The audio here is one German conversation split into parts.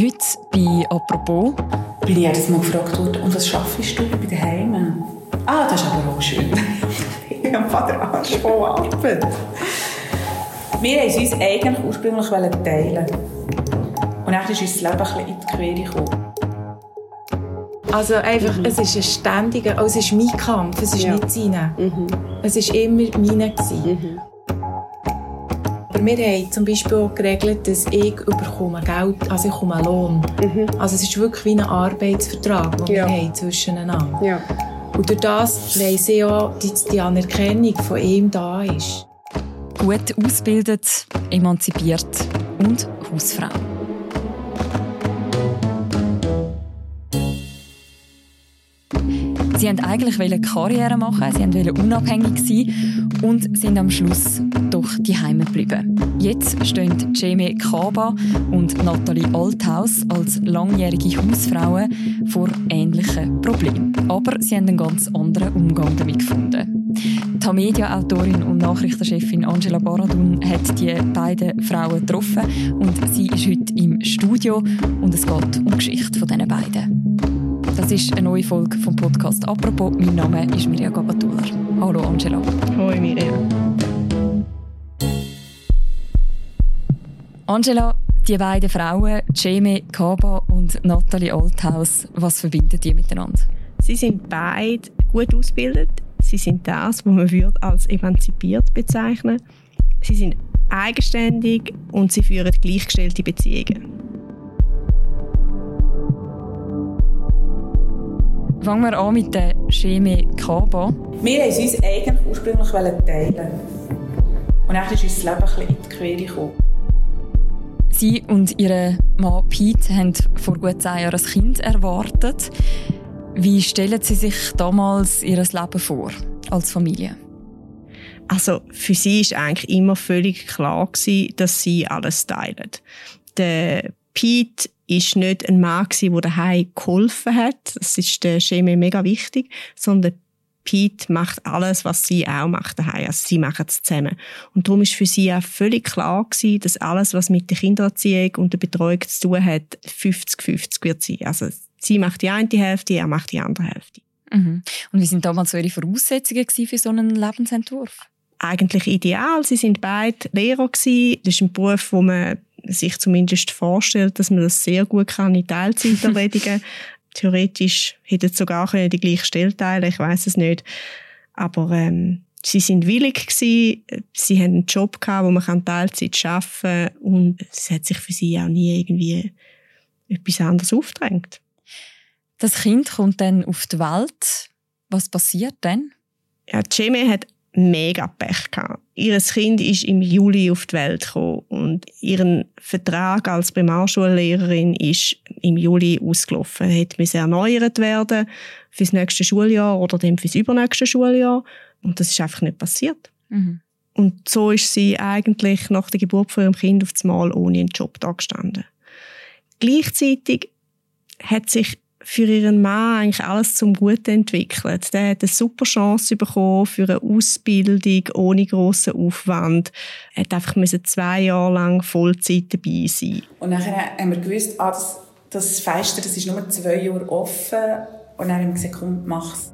Heute bei «Apropos». Bin ich jedes Mal gefragt worden, und was schaffst du bei den Heimen? Ah, das ist aber auch schön. ich habe Vater voll Arbeit. Wir wollten uns eigentlich ursprünglich teilen. Und dann ist uns das Leben ein bisschen in die Quere gekommen. Also einfach, mhm. es ist ein ständiger, oh, es ist mein Kampf, es ist ja. nicht seine. Mhm. Es war immer meine. Mhm. Aber wir haben zum Beispiel auch geregelt, dass ich bekomme Geld, also ich bekomme einen Lohn. Mhm. Also es ist wirklich wie ein Arbeitsvertrag, den ja. wir haben zwischeneinander. Ja. Und durch das weiss ich auch, dass die Anerkennung von ihm da ist. Gut ausgebildet, emanzipiert und Hausfrau. Sie wollten eigentlich Karriere machen, sie wollten unabhängig sein und sind am Schluss doch die Heime geblieben. Jetzt stehen Jamie Kaba und Nathalie Althaus als langjährige Hausfrauen vor ähnlichen Problemen. Aber sie haben einen ganz anderen Umgang damit gefunden. Die Tamedia-Autorin und Nachrichtenchefin Angela Baradun hat die beiden Frauen getroffen und sie ist heute im Studio und es geht um die Geschichte von diesen beiden. Das ist eine neue Folge vom Podcast «Apropos». Mein Name ist Mirja Gabatuller. Hallo Angela. Hallo Mirja. Angela, die beiden Frauen, Jamie Kaba und Nathalie Althaus, was verbindet die miteinander? Sie sind beide gut ausgebildet. Sie sind das, was man als emanzipiert bezeichnen Sie sind eigenständig und sie führen gleichgestellte Beziehungen. Fangen wir an mit der Chemie Kaba. Wir wollten uns eigentlich ursprünglich teilen. Und dann ist uns das Leben ein bisschen in die Quere gekommen. Sie und ihre Mann Pete haben vor gut zehn Jahren ein Kind erwartet. Wie stellen Sie sich damals Ihr Leben vor, als Familie? Also für sie war eigentlich immer völlig klar, dass sie alles teilen. Der Pete ist nicht ein Mann der daheim geholfen hat. Das ist der Chemie mega wichtig, sondern Pete macht alles, was sie auch macht daheim. Also sie machen es zusammen. Und darum ist für sie auch völlig klar gewesen, dass alles, was mit der Kindererziehung und der Betreuung zu tun hat, 50-50 wird sein. Also sie macht die eine Hälfte, er macht die andere Hälfte. Mhm. Und wie sind damals so Ihre Voraussetzungen für so einen Lebensentwurf? Eigentlich ideal. Sie sind beide Lehrer gewesen. Das ist ein Beruf, wo man sich zumindest vorstellt, dass man das sehr gut kann in Teilzeit erledigen Theoretisch hätten sie sogar die gleiche Stelle teilen ich weiß es nicht. Aber ähm, sie sind willig gewesen, sie haben einen Job gehabt, wo man Teilzeit arbeiten kann und es hat sich für sie auch nie irgendwie etwas anderes aufgedrängt. Das Kind kommt dann auf die Welt. Was passiert dann? Ja, Jamie hat mega Pech gehabt. Ihr Kind ist im Juli auf die Welt gekommen und ihren Vertrag als Primarschullehrerin ist im Juli ausgelaufen. Er musste erneuert werden fürs nächste Schuljahr oder dann fürs übernächste Schuljahr und das ist einfach nicht passiert. Mhm. Und so ist sie eigentlich nach der Geburt von ihrem Kind auf einmal ohne einen Job da gestanden. Gleichzeitig hat sich für ihren Mann eigentlich alles zum Guten entwickelt. Der hat eine super Chance bekommen für eine Ausbildung ohne grossen Aufwand. Er hat einfach zwei Jahre lang Vollzeit dabei sein. Und dann haben wir gewusst, ah, das, das Fenster das ist nur zwei Jahre offen. Und dann haben wir gesagt, komm, mach's.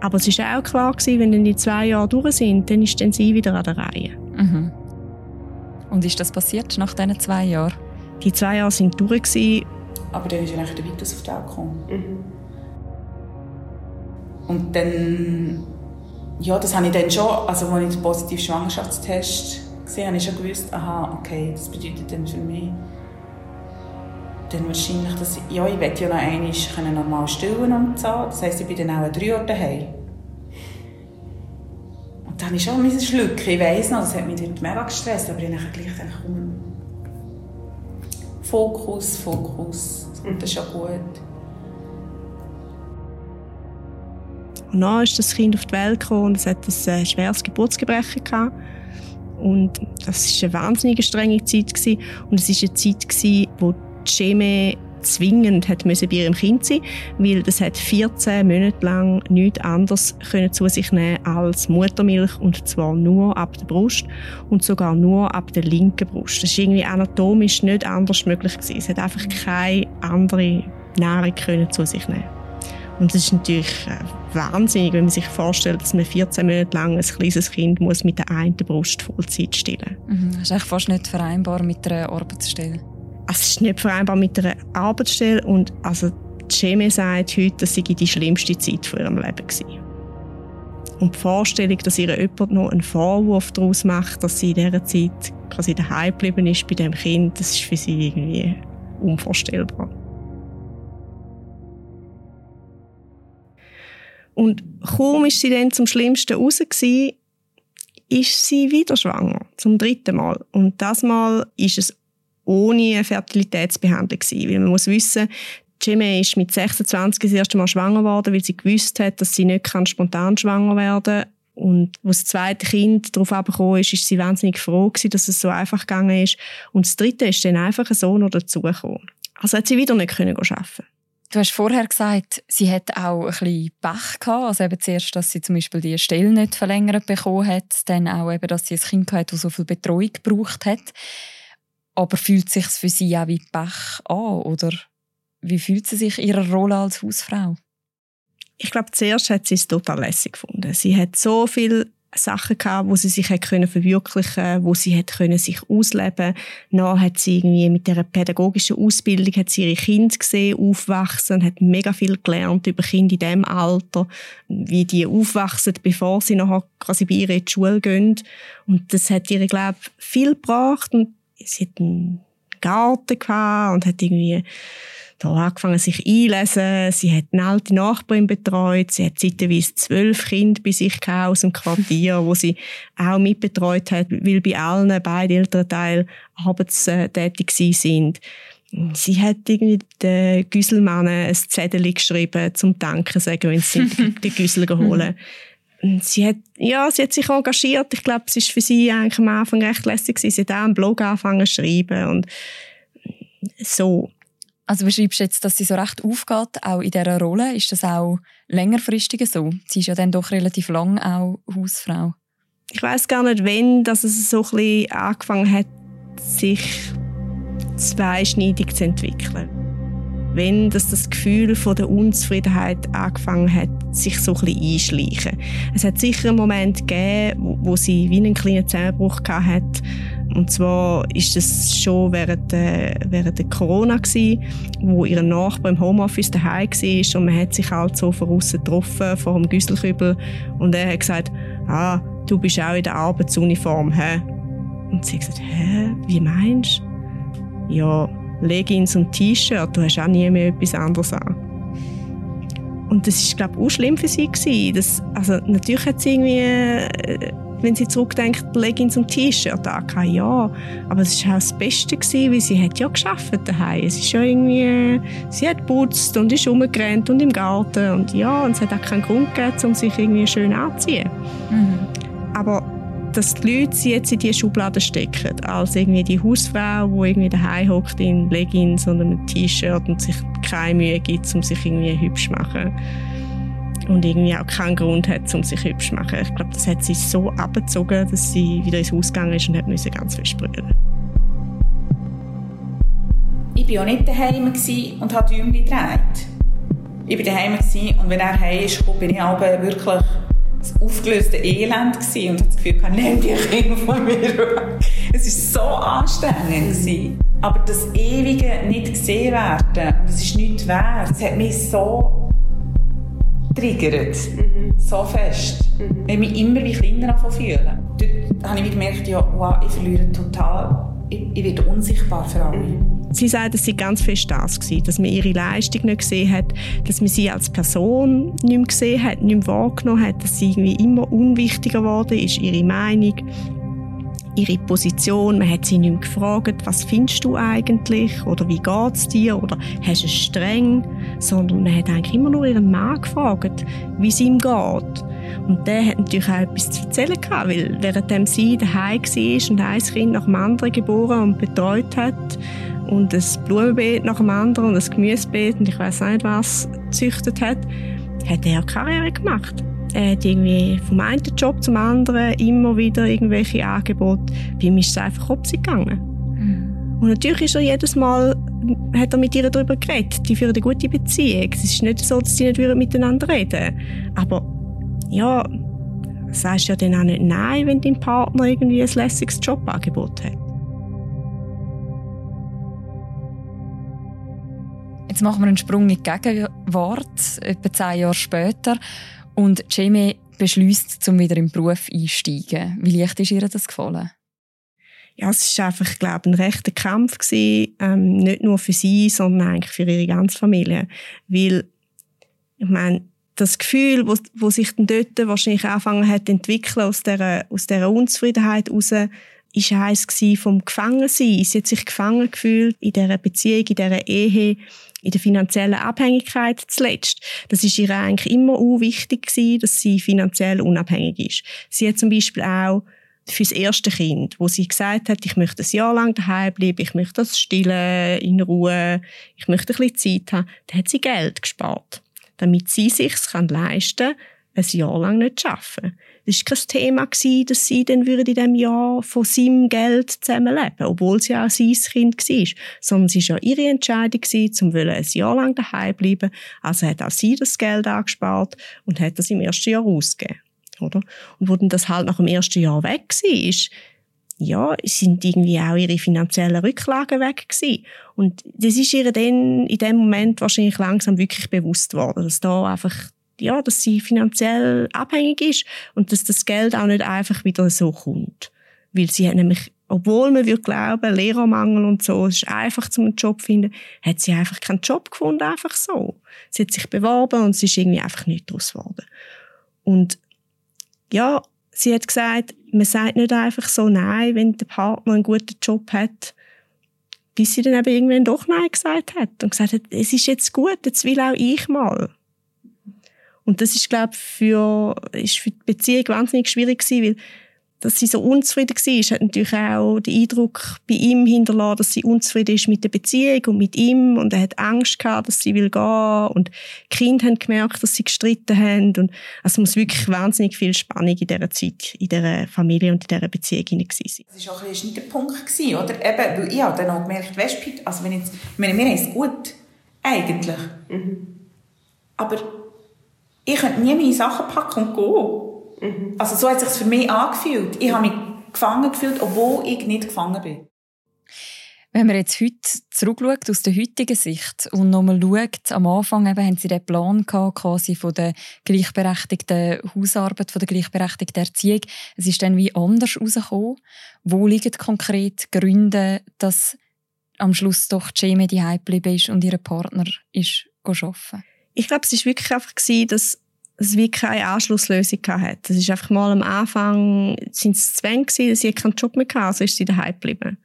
Aber es war auch klar, wenn dann die zwei Jahre durch sind, dann ist dann sie wieder an der Reihe. Mhm. Und ist das passiert nach diesen zwei Jahren? Die zwei Jahre waren durch. Gewesen. Aber dann ist er der Vitus auf die Welt gekommen. Mhm. Und dann, ja, das habe ich dann schon, also als ich den positiven Schwangerschaftstest gesehen habe, ich schon gewusst, aha, okay, das bedeutet dann für mich, dann wahrscheinlich, dass ich, ja, ich werde ja noch einmal normal stillen und so. Das heisst, ich bin dann auch drei Jahre daheim. Und dann habe ich schon ein Schluck, ich weiss noch, das hat mich mega gestresst, aber ich habe gleich gedacht, komm, Fokus, Fokus. Und das ist ja gut. Und dann ist das Kind auf die Welt gekommen und es hat ein äh, schweres Geburtsgebrechen gehabt. Und das war eine wahnsinnig strenge Zeit. Gewesen. Und es war eine Zeit, gewesen, wo die Chemie zwingend hat müssen bei ihrem Kind sein, weil das hat 14 Monate lang nichts anderes können zu sich nehmen als Muttermilch und zwar nur ab der Brust und sogar nur ab der linken Brust. Das ist irgendwie anatomisch nicht anders möglich gewesen. Es hat einfach keine andere Nahrung können zu sich nehmen. Und das ist natürlich äh, wahnsinnig, wenn man sich vorstellt, dass man 14 Monate lang ein kleines Kind muss mit der einen Brust Vollzeit stillen muss. Mhm. Das ist eigentlich fast nicht vereinbar mit einer Arbeitsstelle. Also, es ist nicht vereinbar mit einer Arbeitsstelle und also Ceme sagt heute, das sei die schlimmste Zeit von ihrem Leben gewesen. Und die Vorstellung, dass ihr jemand noch einen Vorwurf daraus macht, dass sie in dieser Zeit quasi daheim geblieben ist bei dem Kind, das ist für sie irgendwie unvorstellbar. Und kaum ist sie dann zum Schlimmsten raus gewesen, ist sie wieder schwanger. Zum dritten Mal. Und das Mal ist es ohne eine Fertilitätsbehandlung gewesen. Weil man muss wissen, Jimmy ist mit 26 das erste Mal schwanger geworden, weil sie gewusst hat, dass sie nicht spontan schwanger werden kann. Und als das zweite Kind darauf abgekommen ist, ist sie wahnsinnig froh gewesen, dass es so einfach gegangen ist. Und das dritte ist dann einfach ein Sohn noch dazugekommen. Also hat sie wieder nicht können arbeiten Du hast vorher gesagt, sie hat auch ein bisschen Pech gehabt. Also eben zuerst, dass sie zum Beispiel die Stelle nicht verlängert bekommen hat, dann auch eben, dass sie ein Kind hatte, das so viel Betreuung gebraucht hat. Aber fühlt sich für sie auch wie Pech an? Oder wie fühlt sie sich ihrer Rolle als Hausfrau? Ich glaube, zuerst hat sie es total lässig gefunden. Sie hat so viel Sachen gehabt, wo sie sich hat können verwirklichen, wo sie hat können sich ausleben. Dann hat sie irgendwie mit der pädagogischen Ausbildung hat sie ihre Kinder gesehen aufwachsen hat mega viel gelernt über Kinder in diesem Alter, wie die aufwachsen, bevor sie nachher quasi bei ihr in die Schule gehen. Und das hat ihr, glaube viel gebracht und sie hat einen Garten gehabt und hat irgendwie da angefangen, sich einlesen. Sie hat eine alte Nachbarin betreut. Sie hat zeitweise zwölf Kinder bei sich aus dem Quartier, wo sie auch mitbetreut hat, weil bei allen beiden Elternteilen arbeitstätig sind. Sie hat irgendwie den Güsselmannen ein Zettel geschrieben, zum Danken sagen, wenn sie die Güssel holen. Sie hat, ja, sie hat sich engagiert. Ich glaube, es ist für sie eigentlich am Anfang recht lässig gewesen. Sie hat auch einen Blog angefangen zu schreiben und so. Also beschreibst du jetzt, dass sie so recht aufgeht, auch in dieser Rolle. Ist das auch längerfristig so? Sie ist ja dann doch relativ lang auch Hausfrau. Ich weiß gar nicht, wenn dass es so ein bisschen angefangen hat, sich zweischneidig zu entwickeln. Wenn dass das Gefühl von der Unzufriedenheit angefangen hat, sich so ein bisschen einschleichen. Es hat sicher einen Moment gegeben, wo sie wie einen kleinen Zusammenbruch hatte und zwar ist es schon während der, während der Corona gewesen, wo ihr Nachbar im Homeoffice daheim war und man hat sich halt so von außen getroffen, vor dem Güsselkübel und er hat gesagt, ah, du bist auch in der Arbeitsuniform, hä? Und sie hat gesagt, hä, wie meinst du? Ja, Leggings und T-Shirt, du hast auch nie mehr etwas anderes an. Und das ist, glaube ich, auch schlimm für sie gewesen. Das, also, natürlich hat sie irgendwie äh, wenn sie zurückdenkt, Leggings und T-Shirt an. Ja, aber es war auch das Beste, gewesen, weil sie hat ja geschafft daheim. Es ist ja irgendwie, sie hat geputzt und ist rumgerannt und im Garten und ja, und es hat auch keinen Grund gegeben, um sich irgendwie schön anzuziehen. Mhm. Aber dass die Leute sie jetzt in diese Schublade stecken, als irgendwie die Hausfrau, die irgendwie daheim hockt in Leggings und einem T-Shirt und sich keine Mühe gibt, um sich irgendwie hübsch zu machen und irgendwie auch keinen Grund hat, um sich hübsch zu machen. Ich glaube, das hat sie so abgezogen, dass sie wieder ins Haus gegangen ist und hat müssen ganz fest brüllen. Ich war auch nicht daheim und habe Däumchen gedreht. Ich war daheim und wenn er heim ist, bin ich auch wirklich das aufgelöste Elend gewesen und das Gefühl, ich nehme die Kinder von mir Es war so anstrengend. Aber das ewige nicht gesehen werden, das ist nichts wert, das hat mich so triggert. Mhm. So fest. Mhm. Ich mich immer wie kleiner fühlen. Dort habe ich gemerkt, ja, wow, ich verliere total, ich, ich werde unsichtbar für alle. Mhm. Sie sagt, es sei ganz fest das gewesen, dass man ihre Leistung nicht gesehen hat, dass man sie als Person nicht mehr gesehen hat, nicht mehr wahrgenommen hat, dass sie irgendwie immer unwichtiger geworden ist, ihre Meinung, ihre Position. Man hat sie nicht mehr gefragt, was findest du eigentlich oder wie geht es dir oder hast du es streng, sondern man hat eigentlich immer nur ihren Mann gefragt, wie es ihm geht. Und der hat natürlich auch etwas zu erzählen gehabt, weil während sie daheim war und ein Kind nach dem anderen geboren und betreut hat und ein Blumenbeet nach dem anderen und ein Gemüsebeet und ich weiß nicht was gezüchtet hat, hat er Karriere gemacht. Er hat irgendwie vom einen Job zum anderen immer wieder irgendwelche Angebote. Bei ihm ist es einfach Kopf gegangen. Mhm. Und natürlich ist er jedes Mal, hat er mit ihr darüber geredet. Die führen eine gute Beziehung. Es ist nicht so, dass sie nicht miteinander reden Aber, ja, sagst ja dann auch nicht Nein, wenn dein Partner irgendwie ein lässiges Jobangebot hat. Jetzt machen wir einen Sprung in die Gegenwart, etwa zehn Jahre später. Und Jamie beschließt, um wieder im Beruf einsteigen. Wie leicht ist ihr das gefallen? Ja, es war einfach, ich glaube, ein rechter Kampf gewesen, ähm, nicht nur für sie, sondern eigentlich für ihre ganze Familie. Weil, ich meine, das Gefühl, wo, wo sich dann dort wahrscheinlich angefangen hat zu entwickeln aus dieser, aus dieser Unzufriedenheit heraus, ist eins vom Gefangensein. Sie hat sich gefangen gefühlt in dieser Beziehung, in dieser Ehe, in der finanziellen Abhängigkeit zuletzt. Das ist ihr eigentlich immer auch wichtig gewesen, dass sie finanziell unabhängig ist. Sie hat zum Beispiel auch fürs erste Kind, wo sie gesagt hat, ich möchte ein Jahr lang daheim bleiben, ich möchte das stillen, in Ruhe, ich möchte ein bisschen Zeit haben, da hat sie Geld gespart, damit sie sich leisten kann, ein Jahr lang nicht zu arbeiten. Es war kein Thema, dass sie dann in diesem Jahr von seinem Geld zusammenleben obwohl sie auch sein Kind war. Sondern es war ja ihre Entscheidung, um ein Jahr lang daheim bleiben. Also hat auch sie das Geld angespart und hat das im ersten Jahr ausgegeben. Oder? Und wo dann das halt nach dem ersten Jahr weg war, ja, sind irgendwie auch ihre finanziellen Rücklagen weg gewesen. Und das ist ihr dann in dem Moment wahrscheinlich langsam wirklich bewusst worden, dass da einfach ja, dass sie finanziell abhängig ist und dass das Geld auch nicht einfach wieder so kommt. Weil sie hat nämlich, obwohl man würde glauben, Lehrermangel und so, es ist einfach zum Job zu finden, hat sie einfach keinen Job gefunden, einfach so. Sie hat sich beworben und es ist irgendwie einfach nicht daraus geworden. Und ja, sie hat gesagt, man sagt nicht einfach so Nein, wenn der Partner einen guten Job hat, bis sie dann eben irgendwann doch Nein gesagt hat und gesagt hat, es ist jetzt gut, jetzt will auch ich mal. Und das ist, glaube für, ist für die Beziehung wahnsinnig schwierig gewesen, weil dass sie so unzufrieden war, hat natürlich auch den Eindruck bei ihm hinterlassen, dass sie unzufrieden ist mit der Beziehung und mit ihm und er hat Angst gehabt, dass sie will gehen und die Kinder haben gemerkt, dass sie gestritten haben und also es muss wirklich wahnsinnig viel Spannung in dieser Zeit, in dieser Familie und in dieser Beziehung hinein sein. Das war auch ein Schneidepunkt, gewesen, oder? Eben, weil ich habe dann auch gemerkt, weißt also wenn jetzt, ich meine, wir haben es gut, eigentlich. Mhm. Aber ich könnte nie meine Sachen packen und gehen. Mhm. Also so hat es sich für mich angefühlt. Ich habe mich gefangen gefühlt, obwohl ich nicht gefangen bin. Wenn man jetzt heute zurückschaut, aus der heutigen Sicht und nochmal schaut, am Anfang eben haben Sie den Plan gehabt, quasi von der gleichberechtigten Hausarbeit, von der gleichberechtigten Erziehung. Es ist dann wie anders rausgekommen. Wo liegen konkret Gründe, dass am Schluss doch Jamie die geblieben ist und ihr Partner ist arbeiten? Ich glaube, es war wirklich einfach gewesen, dass es wie keine Anschlusslösung hatte. Es ist einfach mal am Anfang sind es Zwänge gewesen, sie keinen Job mehr hatte, also ist sie daheim geblieben.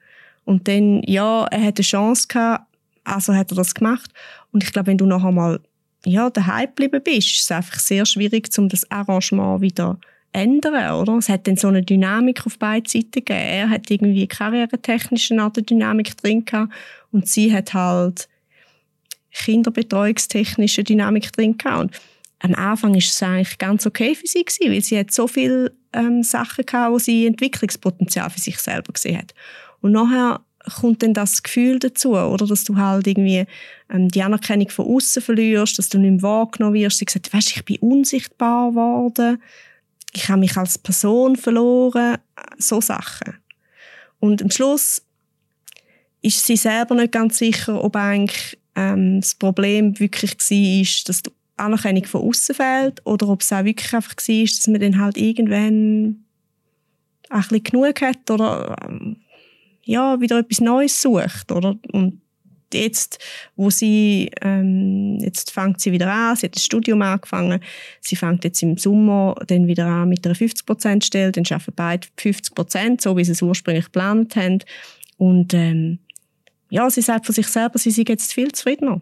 Und dann, ja, er hatte eine Chance gehabt, also hat er das gemacht. Und ich glaube, wenn du noch einmal ja, daheim geblieben bist, ist es einfach sehr schwierig, um das Arrangement wieder ändern, oder? Es hat dann so eine Dynamik auf beiden Seiten gegeben. Er hat irgendwie karrieretechnisch eine Art Dynamik drin gehabt und sie hat halt kinderbetreuungstechnische Dynamik drin gehabt. Und am Anfang war es eigentlich ganz okay für sie gewesen, weil sie hat so viele ähm, Sachen gehabt, wo sie Entwicklungspotenzial für sich selber gesehen hat. Und nachher kommt dann das Gefühl dazu, oder, dass du halt irgendwie ähm, die Anerkennung von außen verlierst, dass du nicht mehr wahrgenommen wirst. Sie sagt, weißt, ich bin unsichtbar geworden, ich habe mich als Person verloren, so Sachen. Und am Schluss ist sie selber nicht ganz sicher, ob eigentlich ähm, das Problem wirklich war, dass die Anerkennung von außen fehlt oder ob es auch wirklich einfach war, dass man dann halt irgendwann ein bisschen genug hat oder ähm, ja, wieder etwas Neues sucht. Oder? Und jetzt, wo sie, ähm, jetzt fängt sie wieder an, sie hat das Studium angefangen, sie fängt jetzt im Sommer dann wieder an mit einer 50%-Stelle, dann arbeiten beide 50%, so wie sie es ursprünglich geplant haben. Und ähm, ja, sie sagt von sich selber, sie sei jetzt viel zufriedener.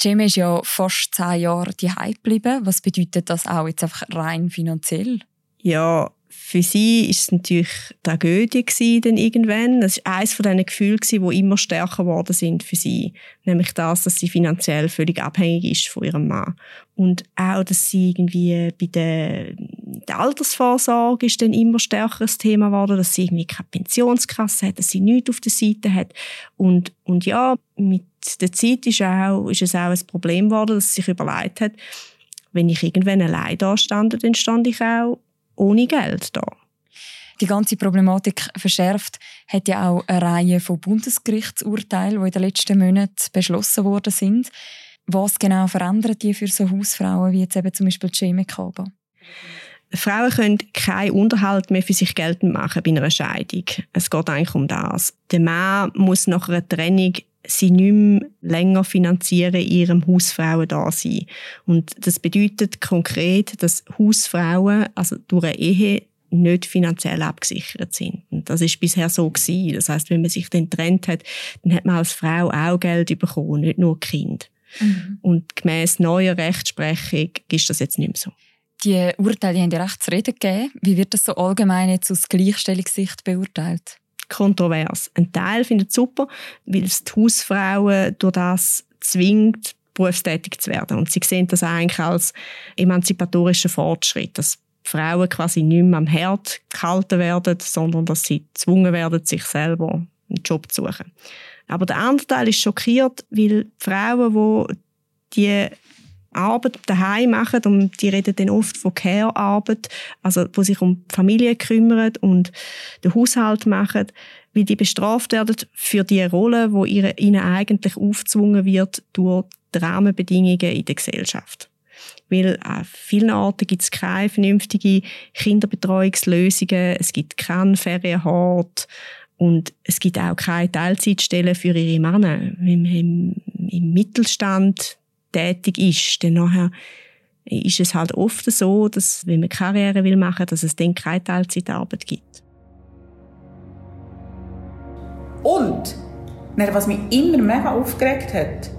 Jamie ist ja fast zehn Jahre daheim geblieben. Was bedeutet das auch jetzt einfach rein finanziell? Ja, für sie ist es natürlich Tragödie gewesen, dann irgendwann. Das war eines von diesen Gefühlen, die immer stärker geworden sind für sie. Nämlich das, dass sie finanziell völlig abhängig ist von ihrem Mann. Und auch, dass sie irgendwie bei der, der Altersvorsorge ist dann immer stärker ein Thema geworden, dass sie irgendwie keine Pensionskasse hat, dass sie nichts auf der Seite hat. Und, und ja, mit der Zeit ist, auch, ist es auch ein Problem geworden, dass sie sich überlegt hat, wenn ich irgendwann allein da stand, dann stand ich auch ohne Geld da. Die ganze Problematik verschärft hat ja auch eine Reihe von Bundesgerichtsurteilen, die in den letzten Monaten beschlossen worden sind. Was genau verändert die für so Hausfrauen wie jetzt eben zum Beispiel Jamie Kaba? Frauen können keinen Unterhalt mehr für sich geltend machen bei einer Scheidung. Es geht eigentlich um das. Der Mann muss nach einer Trennung sie nicht mehr länger finanzieren in ihrem Hausfrauen da sein. Und das bedeutet konkret, dass Hausfrauen, also durch eine Ehe, nicht finanziell abgesichert sind. Und das ist bisher so gewesen. Das heißt, wenn man sich dann trennt hat, dann hat man als Frau auch Geld bekommen, nicht nur Kind. Mhm. Und gemäß neuer Rechtsprechung ist das jetzt nicht mehr so. Die Urteile haben ja recht zu reden gegeben. Wie wird das so allgemein jetzt aus Gleichstellungssicht beurteilt? kontrovers. Ein Teil findet super, weil es die Hausfrauen durch das zwingt, berufstätig zu werden. Und sie sehen das eigentlich als emanzipatorischen Fortschritt, dass Frauen quasi nicht mehr am Herd gehalten werden, sondern dass sie gezwungen werden, sich selber einen Job zu suchen. Aber der andere Teil ist schockiert, weil Frauen, die die Arbeit daheim machen und die reden dann oft von Care-Arbeit, also wo sich um die Familie kümmern und den Haushalt machen, wie die bestraft werden für die Rolle, wo ihnen eigentlich aufgezwungen wird durch die Rahmenbedingungen in der Gesellschaft. Weil an vielen Orten gibt es keine vernünftigen Kinderbetreuungslösungen, es gibt keinen Ferienhort und es gibt auch keine Teilzeitstellen für ihre Männer. Im, im, im Mittelstand tätig ist, dann nachher ist es halt oft so, dass wenn man Karriere will machen, dass es dann keine Teilzeitarbeit gibt. Und was mich immer mega aufgeregt hat,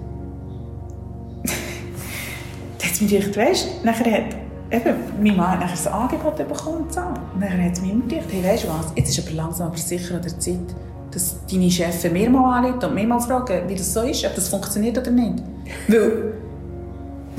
hat mich gedacht, weißt, nachher hat eben, mein Mann nachher ein Angebot bekommen und so. Dann hat es mir immer gedacht, hey, weißt du was, jetzt ist aber langsam aber sicher an der Zeit, dass deine Chefin mir mal anruft und mir mal fragen, wie das so ist, ob das funktioniert oder nicht. Weil,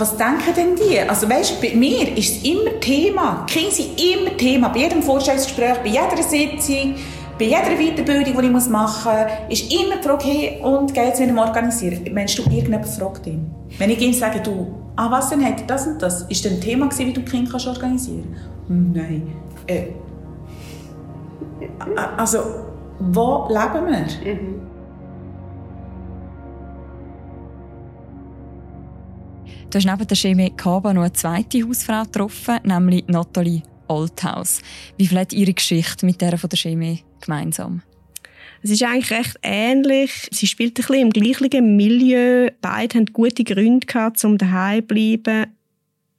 was denken denn die? Also weißt, bei mir ist es immer Thema. Die Kinder sind immer Thema. Bei jedem Vorstellungsgespräch, bei jeder Sitzung, bei jeder Weiterbildung, die ich machen muss, ist immer die Frage, hey, und geht es mit dem Organisieren? Meinst du, irgendjemand fragt ihn? Wenn ich ihm sage, du, ah, was denn, hat das und das? Ist denn ein Thema gewesen, wie du Kinder kannst organisieren Nein. Äh, also, wo leben wir? Mhm. Du hast neben der Chemie Kaba noch eine zweite Hausfrau getroffen, nämlich Nathalie Althaus. Wie viel hat Ihre Geschichte mit der von der Chemie gemeinsam? Es ist eigentlich recht ähnlich. Sie spielt ein bisschen im gleichen Milieu. Beide haben gute Gründe gehabt, um daheim zu bleiben.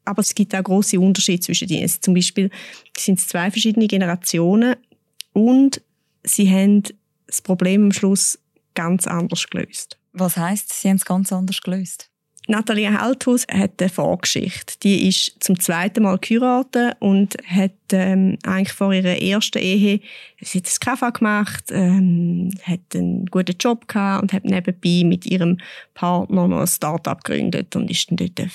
Aber es gibt auch große Unterschiede zwischen ihnen. Zum Beispiel sind es zwei verschiedene Generationen und sie haben das Problem am Schluss ganz anders gelöst. Was heißt, sie haben es ganz anders gelöst? Nathalie Halthaus hat eine Vorgeschichte. Die ist zum zweiten Mal geheiratet und hat ähm, eigentlich vor ihrer ersten Ehe sie hat das Kaffee gemacht, ähm, hat einen guten Job gehabt und hat nebenbei mit ihrem Partner noch ein Start-up gegründet und ist dann dort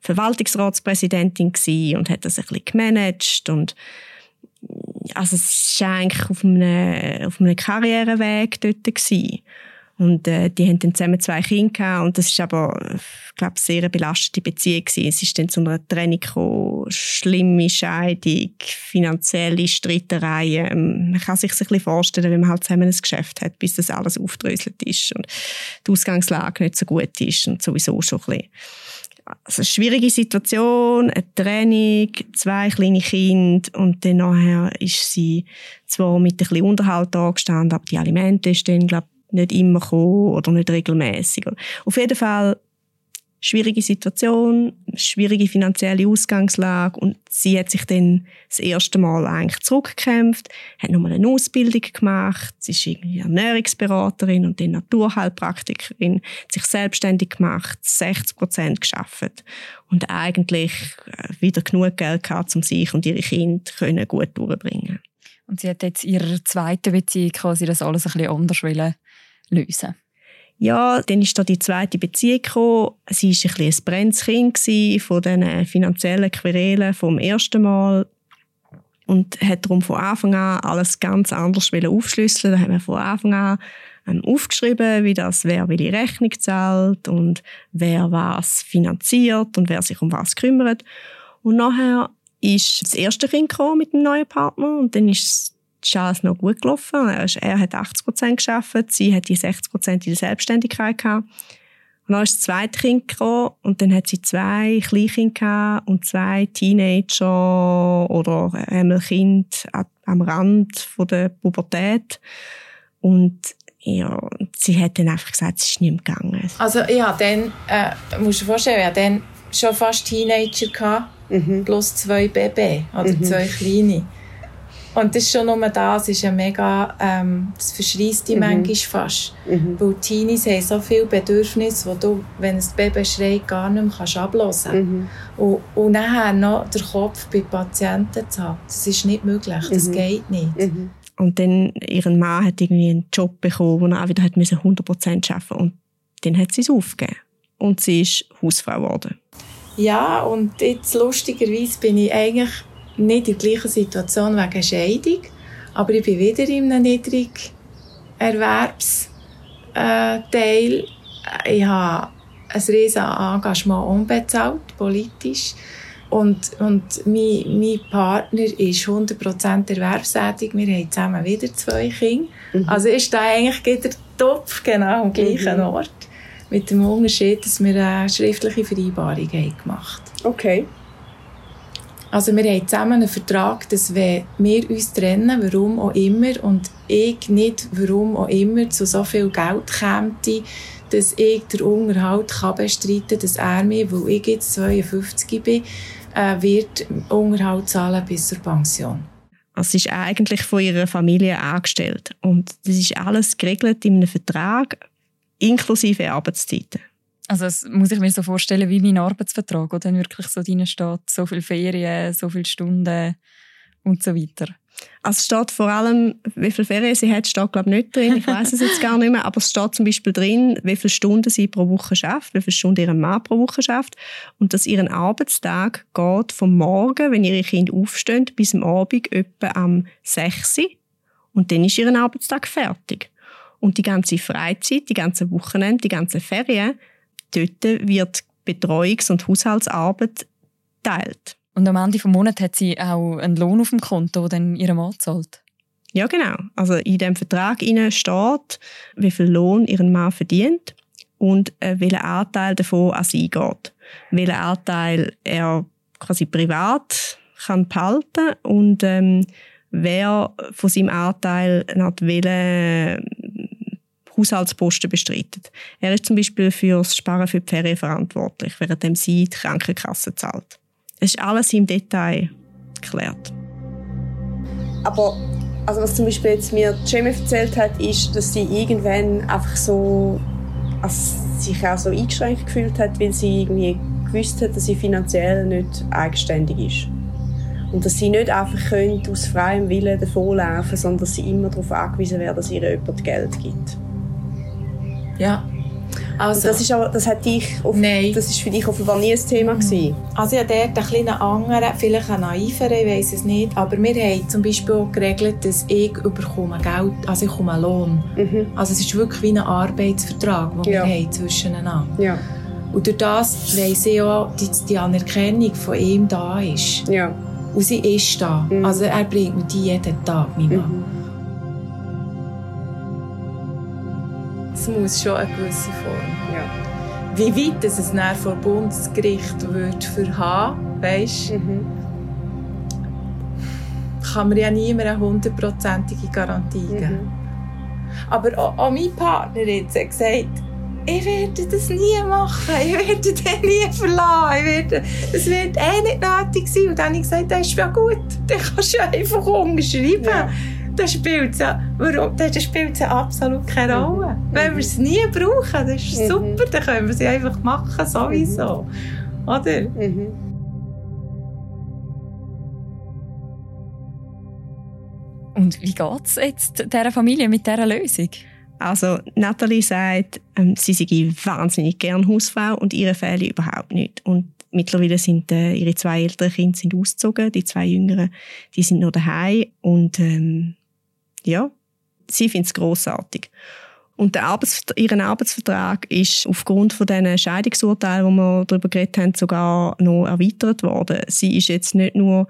Verwaltungsratspräsidentin und hat das ein bisschen gemanagt und also es war eigentlich auf einem, auf einem Karriereweg dort gewesen. Und äh, die haben dann zusammen zwei Kinder gehabt, und das ist aber, ich glaube, sehr eine belastete Beziehung gewesen. Es ist dann zu einer Trennung gekommen, schlimme Scheidung, finanzielle Streitereien. Ähm, man kann sich ein bisschen vorstellen, wenn man halt zusammen ein Geschäft hat, bis das alles aufdröselt ist und die Ausgangslage nicht so gut ist und sowieso schon ein bisschen also eine schwierige Situation, eine Trennung, zwei kleine Kinder und dann nachher ist sie zwar mit ein bisschen Unterhalt angestanden, aber die Alimente ist dann, glaube nicht immer gekommen oder nicht regelmäßig. Auf jeden Fall schwierige Situation, schwierige finanzielle Ausgangslage und sie hat sich dann das erste Mal eigentlich zurückgekämpft, hat nochmal eine Ausbildung gemacht, sie ist irgendwie Ernährungsberaterin und dann Naturheilpraktikerin, sich selbstständig gemacht, 60 Prozent geschafft und eigentlich äh, wieder genug Geld gehabt, um sich und ihre Kinder können gut durchbringen. Und sie hat jetzt ihrer zweiten Beziehung quasi das alles ein bisschen anders lösen ja, dann ist da die zweite Beziehung gekommen. Sie war ein bisschen ein brennendes von diesen finanziellen Querelen vom ersten Mal und hat darum von Anfang an alles ganz anders aufschlüsseln. Da haben wir von Anfang an ähm, aufgeschrieben, wie das wer welche Rechnung zahlt und wer was finanziert und wer sich um was kümmert. Und nachher ist das erste Kind mit dem neuen Partner und dann ist ist alles noch gut gelaufen. Er hat 80 Prozent geschafft, sie hat die 60 Prozent in der Selbstständigkeit gehabt. Und dann ist das zweite Kind gekommen und dann hat sie zwei Kleinkinder gehabt und zwei Teenager oder einmal Kind am Rand von der Pubertät. Und ja, sie hat dann einfach gesagt, es ist nicht mehr gegangen. Also ja, dann, äh, musst du dir vorstellen, ja, dann schon fast Teenager gehabt, mhm. plus zwei Babys oder mhm. zwei Kleine. Und das ist schon nur das, ist ja mega, ähm, das verschreisst dich mhm. manchmal fast. Mhm. Weil Teenies haben so viele Bedürfnisse, die du, wenn ein Baby schreit, gar nicht mehr kannst ablösen mhm. und, und nachher noch den Kopf bei Patienten zu haben, das ist nicht möglich, das mhm. geht nicht. Mhm. Und dann, ihren Mann hat irgendwie einen Job bekommen, wo er auch wieder hat 100% arbeiten und dann hat sie es aufgegeben. Und sie ist Hausfrau geworden. Ja, und jetzt lustigerweise bin ich eigentlich nicht in der gleichen Situation wegen Scheidung, aber ich bin wieder in einem niedrigen Erwerbsteil. Ich habe ein riesiges Engagement unbezahlt, politisch. Und, und mein, mein Partner ist 100% erwerbstätig. Wir haben zusammen wieder zwei Kinder. Mhm. Also ist da eigentlich der Topf genau am gleichen mhm. Ort. Mit dem Unterschied, dass wir eine schriftliche Vereinbarung haben gemacht haben. Okay. Also wir haben zusammen einen Vertrag, dass wenn wir uns trennen, warum auch immer, und ich nicht, warum auch immer, zu so viel Geld käme, dass ich den Unterhalt kann bestreiten kann, dass er mir, weil ich jetzt 52 bin, äh, wird Unterhalt zahlen bis zur Pension. Also ist eigentlich von ihrer Familie angestellt. Und das ist alles geregelt in einem Vertrag, inklusive Arbeitszeiten. Also das muss ich mir so vorstellen wie mein Arbeitsvertrag, wo dann wirklich so drin steht, so viele Ferien, so viele Stunden und so weiter. Also es steht vor allem, wie viele Ferien sie hat, steht glaube ich nicht drin. Ich weiß es jetzt gar nicht mehr. Aber es steht zum Beispiel drin, wie viele Stunden sie pro Woche schafft, wie viele Stunden ihr Mann pro Woche schafft und dass ihren Arbeitstag geht vom Morgen, wenn ihre Kinder aufstehen, bis am Abend etwa am 6 und dann ist ihr Arbeitstag fertig. Und die ganze Freizeit, die ganze Wochenende, die ganze Ferien dort wird Betreuungs- und Haushaltsarbeit teilt. Und am Ende des Monats hat sie auch einen Lohn auf dem Konto, den ihr Mann zahlt? Ja, genau. Also in dem Vertrag steht, wie viel Lohn ihren Mann verdient und äh, welcher Anteil davon an sie geht. Welchen Anteil er quasi privat kann behalten und ähm, wer von seinem Anteil nach welchen Haushaltsposten bestreitet. Er ist zum Beispiel für das Sparen für die Ferien verantwortlich, während sie die Krankenkasse zahlt. Es ist alles im Detail geklärt. Aber also was zum Beispiel jetzt mir Jamie erzählt hat, ist, dass sie irgendwann einfach so also sich auch so eingeschränkt gefühlt hat, weil sie irgendwie gewusst hat, dass sie finanziell nicht eigenständig ist. Und dass sie nicht einfach aus freiem Willen davonlaufen sondern dass sie immer darauf angewiesen wäre, dass ihr jemand Geld gibt. Ja. Also, das, ist aber, das, hat dich auf, Nein. das ist für dich offenbar nie ein Thema gewesen. Also ich habe dort ein bisschen anderen, vielleicht ein naiveren, ich weiß es nicht, aber wir haben zum Beispiel auch geregelt, dass ich überkomme Geld, also ich bekomme Lohn. Mhm. Also es ist wirklich wie ein Arbeitsvertrag, den ja. wir haben zwischeneinander. Ja. Und durch das weiss ich auch, dass die Anerkennung von ihm da ist. Ja. Und sie ist da. Mhm. Also er bringt mir die jeden Tag, mein Mann. Mhm. Es muss schon eine gewisse Form ja. Wie weit es es dann vor Bundesgericht wird für haben, weißt, mhm. kann man ja niemand eine hundertprozentige Garantie geben. Mhm. Aber auch, auch, mein Partner jetzt hat gesagt, ich werde das nie machen, ich werde den nie verlassen, ich werde, das wird eh nicht nötig sein. Und dann habe ich gesagt, das ist ja gut, dann kannst du einfach unterschreiben. Ja. Das spielt ja, warum, das spielt ja absolut keine mhm. Rolle. Mhm. Wenn wir es nie brauchen, das ist mhm. super, dann können wir es einfach machen, sowieso. Mhm. Oder? Mhm. Und wie geht es jetzt dieser Familie mit dieser Lösung? Also Natalie sagt, ähm, sie sei wahnsinnig gern Hausfrau und ihre Fälle überhaupt nicht. Und mittlerweile sind äh, ihre zwei älteren Kinder sind ausgezogen, die zwei jüngeren, die sind noch daheim und ähm, ja, sie findet es grossartig. Und der Arbeits ihren Arbeitsvertrag ist aufgrund von diesen Scheidungsurteilen, wo wir darüber geredet haben, sogar noch erweitert worden. Sie ist jetzt nicht nur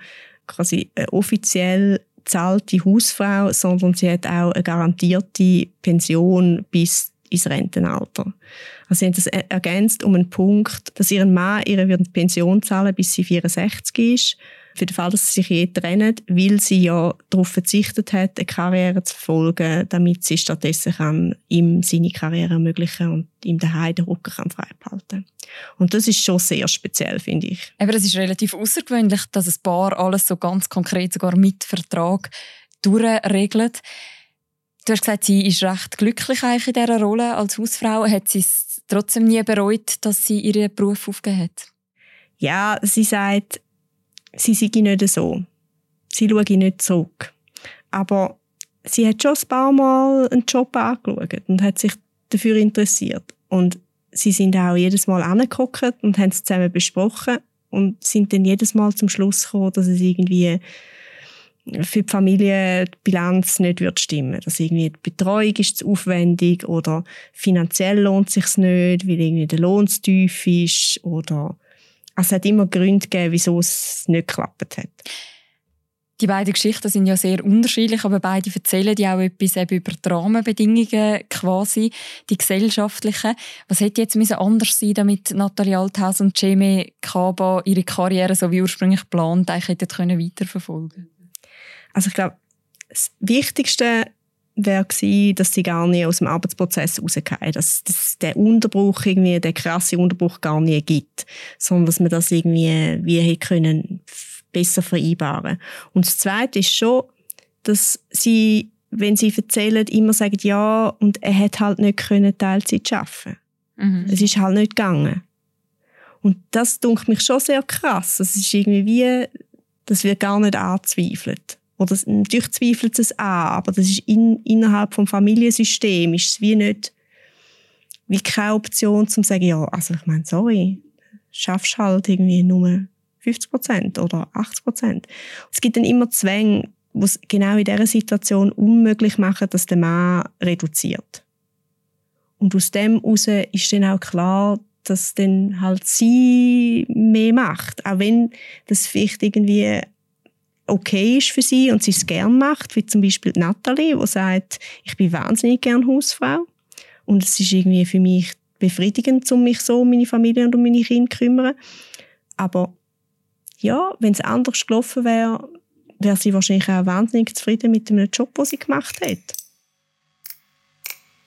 quasi offiziell zahlte Hausfrau, sondern sie hat auch eine garantierte Pension bis ins Rentenalter. Also sie haben das ergänzt um einen Punkt, dass ihren Mann ihre Pension zahlen, bis sie 64 ist für den Fall, dass sie sich je trennen, weil sie ja darauf verzichtet hat, eine Karriere zu verfolgen, damit sie stattdessen kann ihm seine Karriere ermöglichen und ihm daheim den Rücken kann frei behalten Und das ist schon sehr speziell, finde ich. Aber es ist relativ außergewöhnlich, dass ein Paar alles so ganz konkret, sogar mit Vertrag, durchregelt. Du hast gesagt, sie ist recht glücklich eigentlich in dieser Rolle als Hausfrau. Hat sie es trotzdem nie bereut, dass sie ihren Beruf aufgegeben hat? Ja, sie sagt, sie sei nicht so. Sie schaue nicht zurück. Aber sie hat schon ein paar Mal einen Job angeschaut und hat sich dafür interessiert. Und sie sind auch jedes Mal angeguckt und haben es zusammen besprochen und sind dann jedes Mal zum Schluss gekommen, dass es irgendwie für die Familie die Bilanz nicht wird stimmen. Dass irgendwie die Betreuung ist zu aufwendig oder finanziell lohnt es sich nicht, weil irgendwie der Lohn zu tief ist oder es hat immer Gründe gegeben, wieso es nicht geklappt hat. Die beiden Geschichten sind ja sehr unterschiedlich, aber beide erzählen ja auch etwas eben über die Rahmenbedingungen quasi, die gesellschaftlichen. Was hätte jetzt müssen anders sein, damit Nathalie Althaus und Jamie Kaba ihre Karriere so wie ursprünglich geplant eigentlich hätten können weiterverfolgen? Also ich glaube, das Wichtigste wäre gewesen, dass sie gar nicht aus dem Arbeitsprozess rausgehen, dass, dass der Unterbruch irgendwie, der krasse Unterbruch gar nicht gibt, sondern dass man das irgendwie wie hätte können besser vereinbaren. Und das Zweite ist schon, dass sie, wenn sie erzählen, immer sagen, ja, und er hat halt nicht können Teilzeit arbeiten. Mhm. Es ist halt nicht gegangen. Und das dunkelt mich schon sehr krass. Es ist irgendwie wie, das wird gar nicht angezweifelt. Oder natürlich zweifelt es an, aber das ist in, innerhalb vom Familiensystem ist es wie nicht wie keine Option zum sagen, ja, also ich meine, sorry, schaffst halt irgendwie nur 50 Prozent oder 80 Prozent. Es gibt dann immer Zwänge, die es genau in dieser Situation unmöglich machen, dass der Mann reduziert. Und aus dem heraus ist dann auch klar, dass dann halt sie mehr macht. Auch wenn das vielleicht irgendwie okay ist für sie und sie es gern macht, wie zum Beispiel Natalie, die sagt, ich bin wahnsinnig gern Hausfrau und es ist irgendwie für mich befriedigend, um mich so um meine Familie und um meine Kinder zu kümmern. Aber ja, wenn es anders gelaufen wäre, wäre sie wahrscheinlich auch wahnsinnig zufrieden mit dem Job, den sie gemacht hat.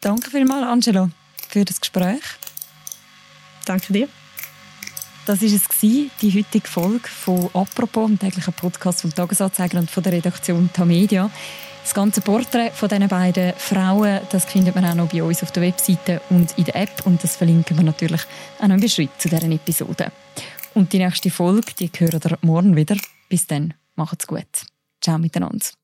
Danke vielmals, Angelo, für das Gespräch. Danke dir. Das war es, die heutige Folge von «Apropos», dem täglichen Podcast vom Tagesanzeiger und von der Redaktion Tamedia. Das ganze Porträt von diesen beiden Frauen, das findet man auch noch bei uns auf der Webseite und in der App und das verlinken wir natürlich auch noch im Beschrieb zu dieser Episode. Und die nächste Folge, die hören ihr morgen wieder. Bis dann, macht's gut. Ciao miteinander.